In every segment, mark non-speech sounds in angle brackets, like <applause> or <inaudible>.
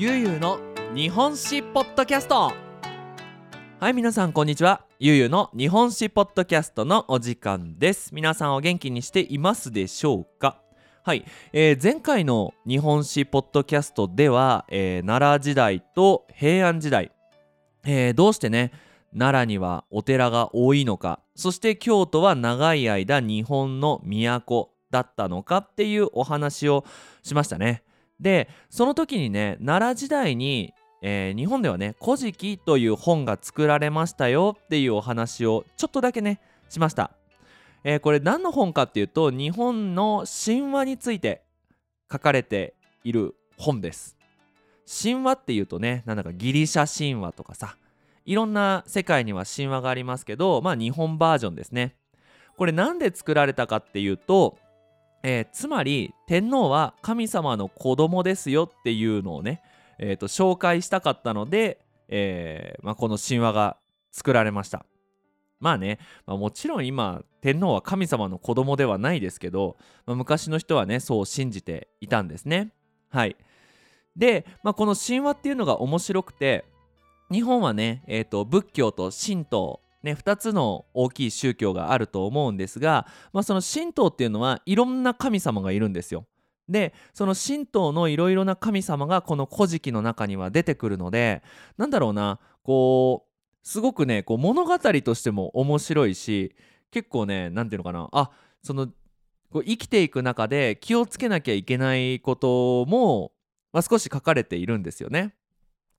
ゆうゆうの日本史ポッドキャスト。はい皆さんこんにちは。ゆうゆうの日本史ポッドキャストのお時間です。皆さんお元気にしていますでしょうか？はい、えー、前回の日本史ポッドキャストでは、えー、奈良時代と平安時代、えー、どうしてね奈良にはお寺が多いのか。そして京都は長い間日本の都だったのかっていうお話をしましたね。でその時にね奈良時代に、えー、日本ではね「古事記」という本が作られましたよっていうお話をちょっとだけねしました、えー、これ何の本かっていうと日本の神話について書かれている本です。神話っていうとねなんだかギリシャ神話とかさいろんな世界には神話がありますけどまあ日本バージョンですね。これなんで作られたかっていうとえー、つまり天皇は神様の子供ですよっていうのをね、えー、と紹介したかったので、えーまあ、この神話が作られました。まあね、まあ、もちろん今天皇は神様の子供ではないですけど、まあ、昔の人はねそう信じていたんですね。はい。で、まあ、この神話っていうのが面白くて日本はね、えーと仏教と神道ね、2つの大きい宗教があると思うんですが、まあ、その神道っていうのはいろんな神様がいるんですよ。でその神道のいろいろな神様がこの「古事記」の中には出てくるのでなんだろうなこうすごくねこう物語としても面白いし結構ね何て言うのかなあそのこう生きていく中で気をつけなきゃいけないことも、まあ、少し書かれているんですよね。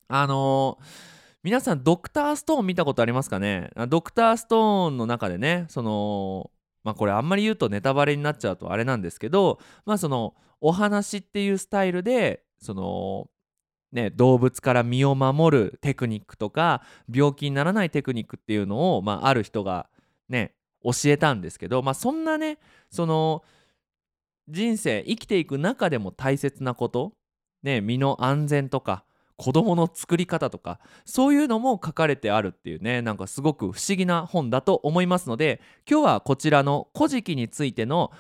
あのー皆さんドクターストーン見たことありますかね？ドクターストーンの中でねそのまあこれあんまり言うとネタバレになっちゃうとあれなんですけどまあそのお話っていうスタイルでそのね、動物から身を守るテクニックとか病気にならないテクニックっていうのを、まあ、ある人がね教えたんですけど、まあ、そんなねその人生生きていく中でも大切なこと、ね、身の安全とか子供の作り方とかそういうのも書かれてあるっていうね。なんかすごく不思議な本だと思いますので今日はこちらの「古事記」についての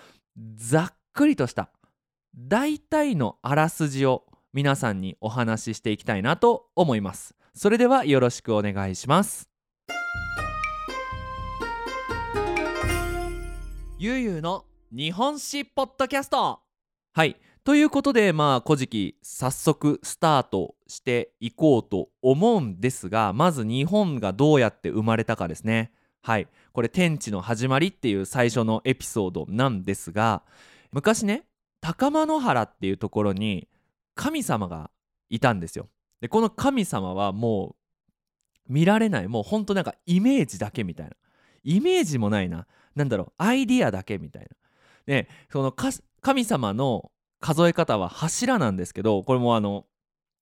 ざっくりとした大体のあらすじを皆さんにお話ししていきたいなと思います。それではよろしくお願いします。ゆうゆうの日本史ポッドキャスト。はい。ということでまあ「古事記」早速スタートしていこうと思うんですがまず日本がどうやって生まれたかですね。はい。これ天地の始まりっていう最初のエピソードなんですが昔ね高間野原っていうところに神様がいたんですよ。でこの神様はもう見られないもうほんとなんかイメージだけみたいな。イメージもないな。何だろうアイディアだけみたいな。でその神様の数え方は柱なんですけどこれもあの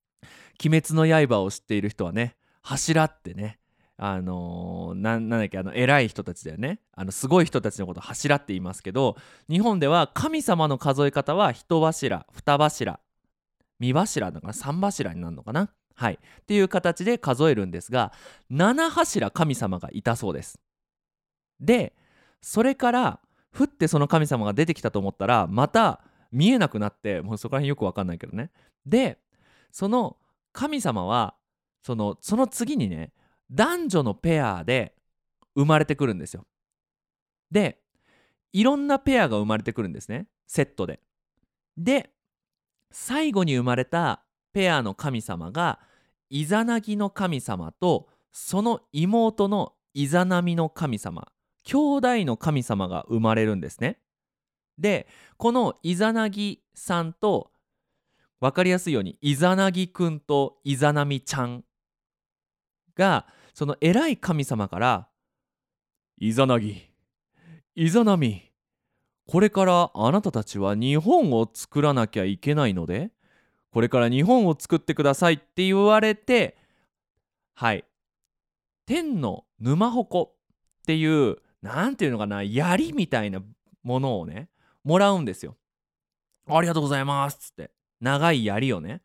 「鬼滅の刃」を知っている人はね柱ってねあのー、なんだっけあの偉い人たちだよね。あのすごい人たちのこと柱って言いますけど日本では神様の数え方は一柱二柱三柱だから三柱になるのかな。はい。っていう形で数えるんですが七柱神様がいたそうです。でそれからふってその神様が出てきたと思ったらまた見えなくなってもうそこら辺よく分かんないけどね。でその神様はそのその次にね男女のペアで生まれてくるんですよ。でいろんなペアが生まれてくるんですね。セットで。で最後に生まれたペアの神様がイザナギの神様とその妹のイザナミの神様兄弟の神様が生まれるんですね。でこのイザナギさんと分かりやすいようにイザナギくんとイザナミちゃんがその偉い神様から「イザナギイザナミこれからあなたたちは日本を作らなきゃいけないのでこれから日本を作ってください」って言われてはい。天の沼鉾っていう何ていうのかな槍みたいなものをねもらうんですよ。ありがとうございますっつって長い槍をね。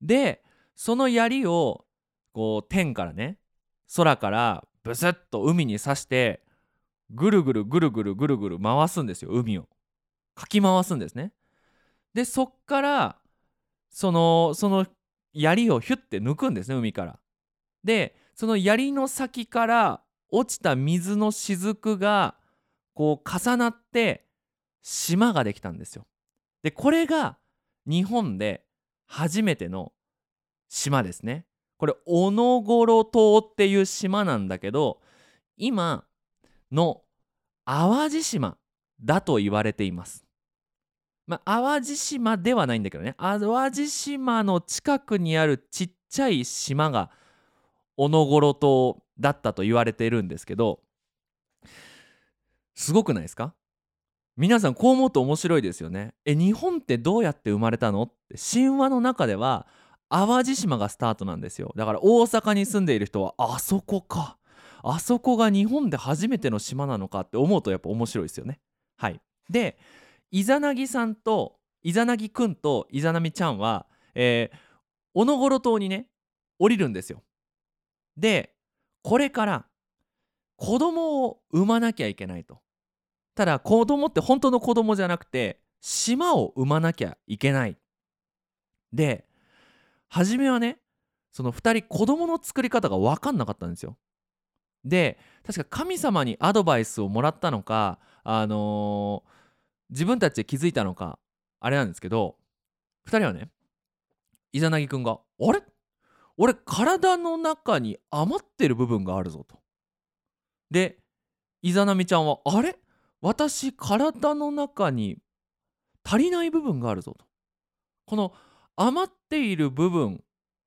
でその槍をこう天からね空からブスッと海に刺してぐるぐるぐるぐるぐるぐる回すんですよ海を。かき回すんですね。でそっからそのその槍をヒュッて抜くんですね海から。でその槍の先から落ちた水の雫がこう重なって島ができたんですよ。でこれが日本で初めての島ですね。これ小野頃島っていう島なんだけど今の淡路島だと言われています。まあ、淡路島ではないんだけどね淡路島の近くにあるちっちゃい島が小野頃島だったと言われているんですけどすごくないですか？皆さんこう思うと面白いですよね。え日本ってどうやって生まれたのって神話の中では淡路島がスタートなんですよだから大阪に住んでいる人はあそこかあそこが日本で初めての島なのかって思うとやっぱ面白いですよね。はい、でイザナギさんとイザナギくんとイザナミちゃんは、えー、小野頃島にね降りるんですよ。でこれから子供を産まなきゃいけないと。ただ子供って本当の子供じゃなくて島を産まなきゃいけない。で初めはねその2人子供の作り方が分かんなかったんですよ。で確か神様にアドバイスをもらったのかあのー自分たちで気づいたのかあれなんですけど2人はねイザナギくんが「あれ？俺体の中に余ってる部分があるぞ」と。でイザナミちゃんは「あれ？私体の中に足りない部分があるぞ」と。この余っている部分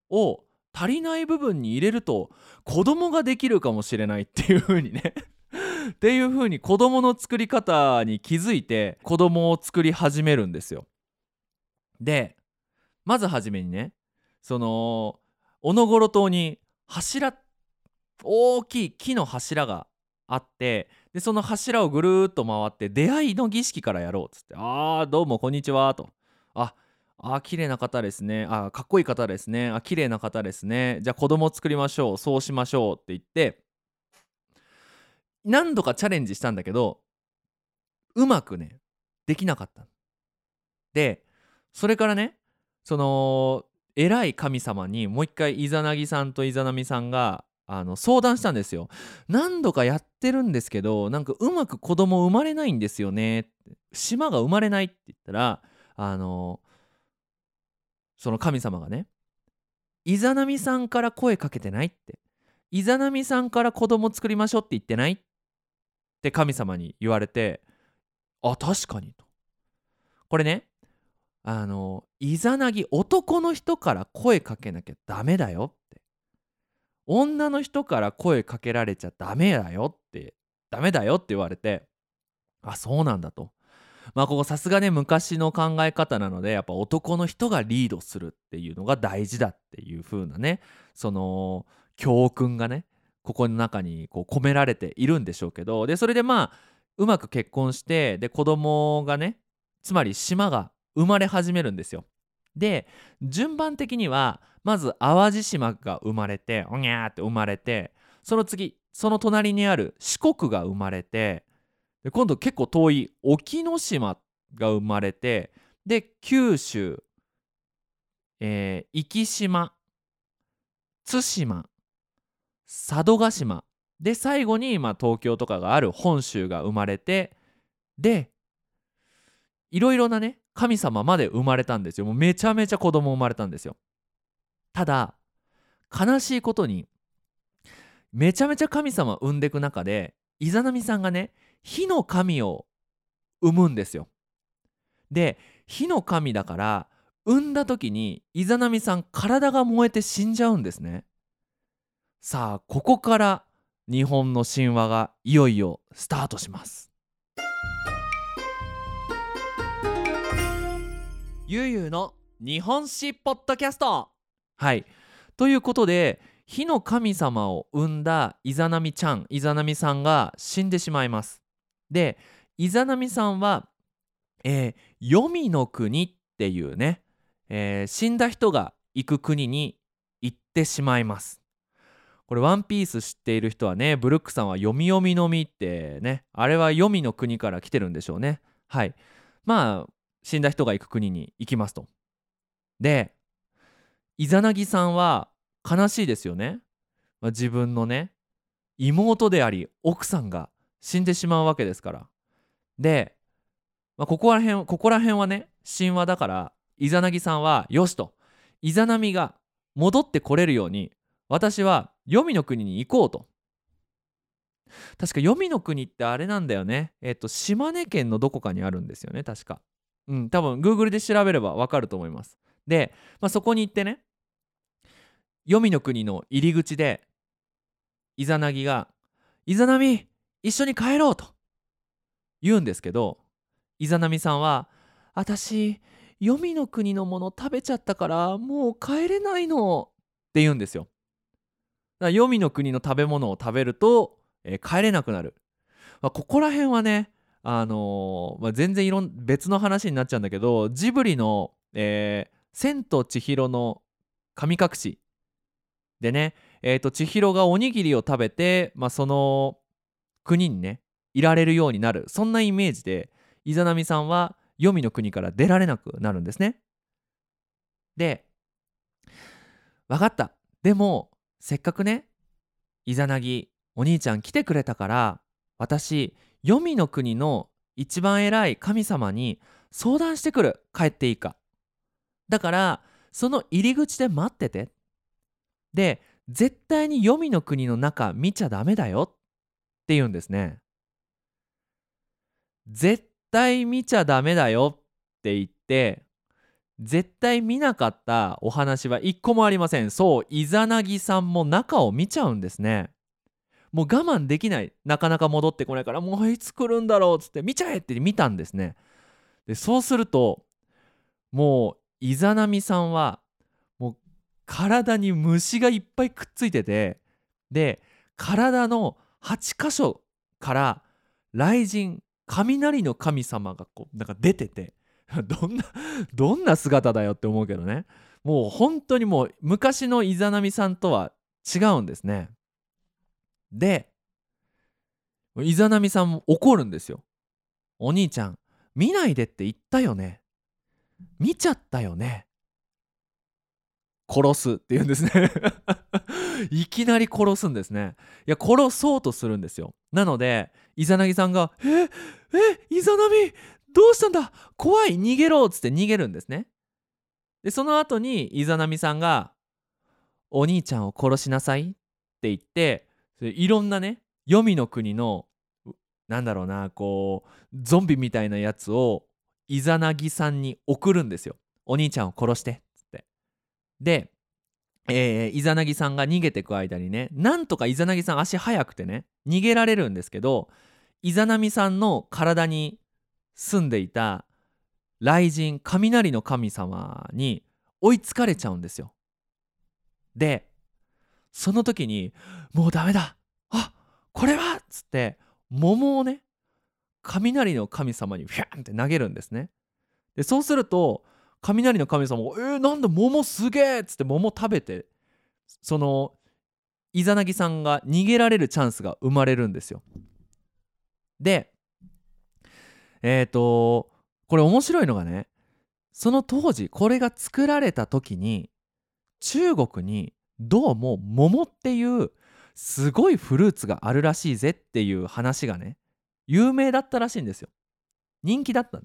を足りない部分に入れると子供ができるかもしれないっていう風にね <laughs> っていう風に子供の作り方に気づいて子供を作り始めるんですよ。でまずはじめにねその小野頃島に柱大きい木の柱があってでその柱をぐるっと回って出会いの儀式からやろうっつって「あーどうもこんにちは」と「ああ綺麗な方ですね。あかっこいい方ですね。あ綺麗な方ですね。じゃあ子供作りましょう。そうしましょう」って言って何度かチャレンジしたんだけどうまくねできなかったでそれからねその偉い神様にもう一回イザナギさんとイザナミさんがあの相談したんですよ。何度かやってるんですけどなんかうまく子供生まれないんですよね。って島が生まれないって言ったらあのその神様がねイザナミさんから声かけてないってイザナミさんから子供作りましょうって言ってない？って神様に言われてあ確かにと。これねあのイザナギ男の人から声かけなきゃダメだよって。女の人から声かけられちゃダメだよってダメだよって言われてあそうなんだとまあここさすがね昔の考え方なのでやっぱ男の人がリードするっていうのが大事だっていう風なねその教訓がねここの中にこう込められているんでしょうけどでそれでまあうまく結婚してで子供がねつまり島が生まれ始めるんですよ。で順番的にはまず淡路島が生まれておにゃーって生まれてその次その隣にある四国が生まれてで今度結構遠い沖ノ島が生まれてで九州、えー、壱岐島対馬佐渡島で最後に、まあ、東京とかがある本州が生まれてでいろいろなね神様まで生まれたんですよ。もうめちゃめちゃ子供生まれたんですよ。ただ悲しいことにめちゃめちゃ神様産んでいく中でイザナミさんがね火の神を産むんですよ。で火の神だから産んだ時にイザナミさん体が燃えて死んじゃうんですね。さあここから日本の神話がいよいよスタートします。ゆうゆうの日本史ポッドキャスト。はい。ということで火の神様を生んだイザナミちゃんイザナミさんが死んでしまいます。でイザナミさんは、えー、黄泉の国っていうね、えー、死んだ人が行く国に行ってしまいます。これワンピース知っている人はねブルックさんは読み読みのみってねあれは黄泉の国から来てるんでしょうね。はい。まあ死んだ人が行く国に行きますと。でイザナギさんは悲しいですよね、まあ、自分のね妹であり奥さんが死んでしまうわけですから。で、まあ、ここら辺ここら辺はね神話だからイザナギさんはよしと。イザナミが戻ってこれるように私は黄泉の国に行こうと。確か黄泉の国ってあれなんだよね。えっ、と島根県のどこかにあるんですよね確か。うん多分 Google で調べればわかると思います。で、まあ、そこに行ってね黄泉の国の入り口でイザナギが「イザナミ一緒に帰ろう」と言うんですけどイザナミさんは「私黄泉の国のもの食べちゃったからもう帰れないの」って言うんですよ。だから黄泉の国の食べ物を食べると、えー、帰れなくなる。まあ、ここら辺はねあのー、まあ、全然いろん別の話になっちゃうんだけどジブリの「えー、千と千尋の神隠し」でね、えーと、千尋がおにぎりを食べて、まあ、その国にねいられるようになる。そんなイメージでイザナミさんは黄泉の国から出られなくなるんですね。で分かった。でもせっかくねイザナギお兄ちゃん来てくれたから私黄泉の国の一番偉い神様に相談してくる。帰っていいか。だからその入り口で待ってて。で絶対に黄泉の国の中見ちゃダメだよ。って言うんですね。絶対見ちゃダメだよ。って言って絶対見なかったお話は一個もありません。そうイザナギさんも中を見ちゃうんですね。もう我慢できない。なかなか戻ってこないからもういつ来るんだろうっつって見ちゃえって見たんですね。でそうするともうイザナミさんは体に虫がいっぱいくっついててで体の8箇所から雷神雷の神様がこうなんか出てて <laughs> どんなどんな姿だよって思うけどね。もう本当にもう昔のイザナミさんとは違うんですね。でイザナミさんも怒るんですよ。お兄ちゃん見ないでって言ったよね。見ちゃったよね。殺すって言うんですね。<laughs> いきなり殺すんですね。いや殺そうとするんですよ。なのでイザナギさんが「ええイザナミどうしたんだ？怖い逃げろ」っつって逃げるんですね。でその後にイザナミさんが「お兄ちゃんを殺しなさい」って言っていろんなね黄泉の国のなんだろうなこうゾンビみたいなやつをイザナギさんに送るんですよ。お兄ちゃんを殺して。で、えー、イザナギさんが逃げてく間にねなんとかイザナギさん足速くてね逃げられるんですけどイザナミさんの体に住んでいた雷神雷の神様に追いつかれちゃうんですよ。でその時にもうダメだあこれはっつって桃をね雷の神様にフィャンって投げるんですね。でそうすると雷の神様が「えー、なんだ桃すげえ!」っつって桃食べてそのイザナギさんが逃げられるチャンスが生まれるんですよ。でえっ、ー、とこれ面白いのがねその当時これが作られた時に中国にどうも桃っていうすごいフルーツがあるらしいぜっていう話がね有名だったらしいんですよ。人気だった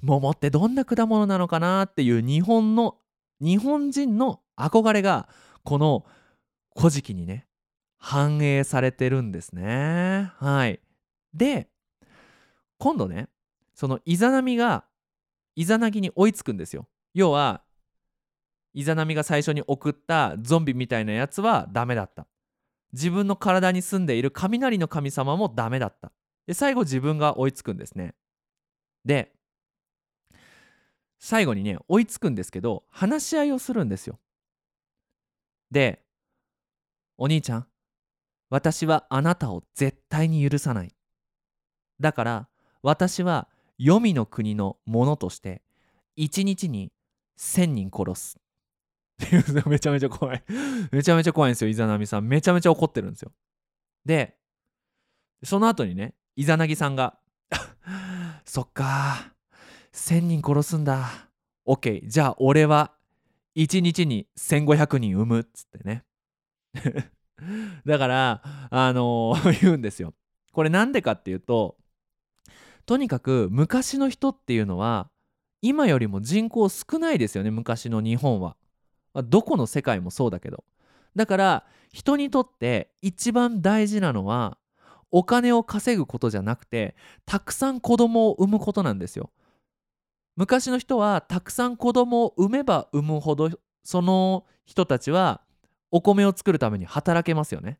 桃ってどんな果物なのかなっていう日本の日本人の憧れがこの「古事記」にね反映されてるんですね。はい。で今度ねそのイザナミがイザナギに追いつくんですよ。要はイザナミが最初に送ったゾンビみたいなやつはダメだった。自分の体に住んでいる雷の神様もダメだった。で最後自分が追いつくんですね。で最後にね追いつくんですけど話し合いをするんですよ。でお兄ちゃん私はあなたを絶対に許さない。だから私は黄泉の国のものとして一日に1,000人殺す。<laughs> めちゃめちゃ怖い。めちゃめちゃ怖いんですよイザナミさん。めちゃめちゃ怒ってるんですよ。でその後にねイザナギさんが <laughs> そっか1000人殺すんだ。OK じゃあ俺は1日に1500人産む。っつってね。<laughs> だからあのー <laughs> 言うんですよ。これなんでかっていうととにかく昔の人っていうのは今よりも人口少ないですよね昔の日本は、まどこの世界もそうだけど。だから人にとって一番大事なのはお金を稼ぐことじゃなくてたくさん子供を産むことなんですよ。昔の人はたくさん子供を産めば産むほどその人たちはお米を作るために働けますよね。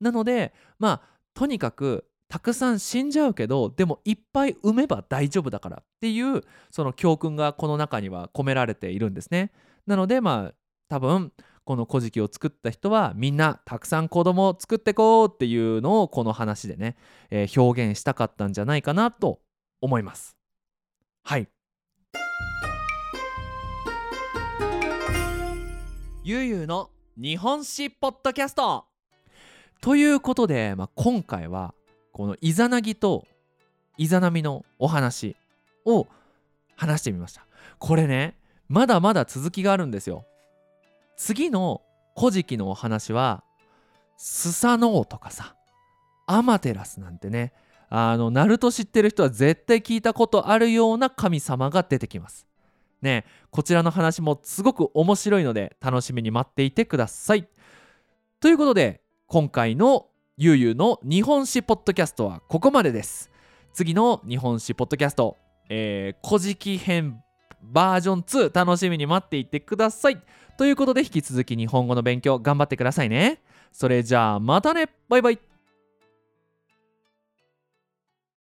なのでまあとにかくたくさん死んじゃうけどでもいっぱい産めば大丈夫だからっていうその教訓がこの中には込められているんですね。なのでまあ多分この古事記を作った人はみんなたくさん子供を作ってこうっていうのをこの話でね、えー表現したかったんじゃないかなと思います。はい。ゆうゆうの日本史ポッドキャスト。ということで、まあ、今回はこのイザナギとイザナミのお話を話してみました。これねまだまだ続きがあるんですよ。次の古事記のお話はスサノオとかさアマテラスなんてねあのナルト知ってる人は絶対聞いたことあるような神様が出てきます。ねこちらの話もすごく面白いので楽しみに待っていてください。ということで今回のゆうゆうの日本史ポッドキャストはここまでです。次の日本史ポッドキャストえー、古事記編バージョン2楽しみに待っていてください。ということで引き続き日本語の勉強頑張ってくださいね。それじゃあまたね。バイバイ。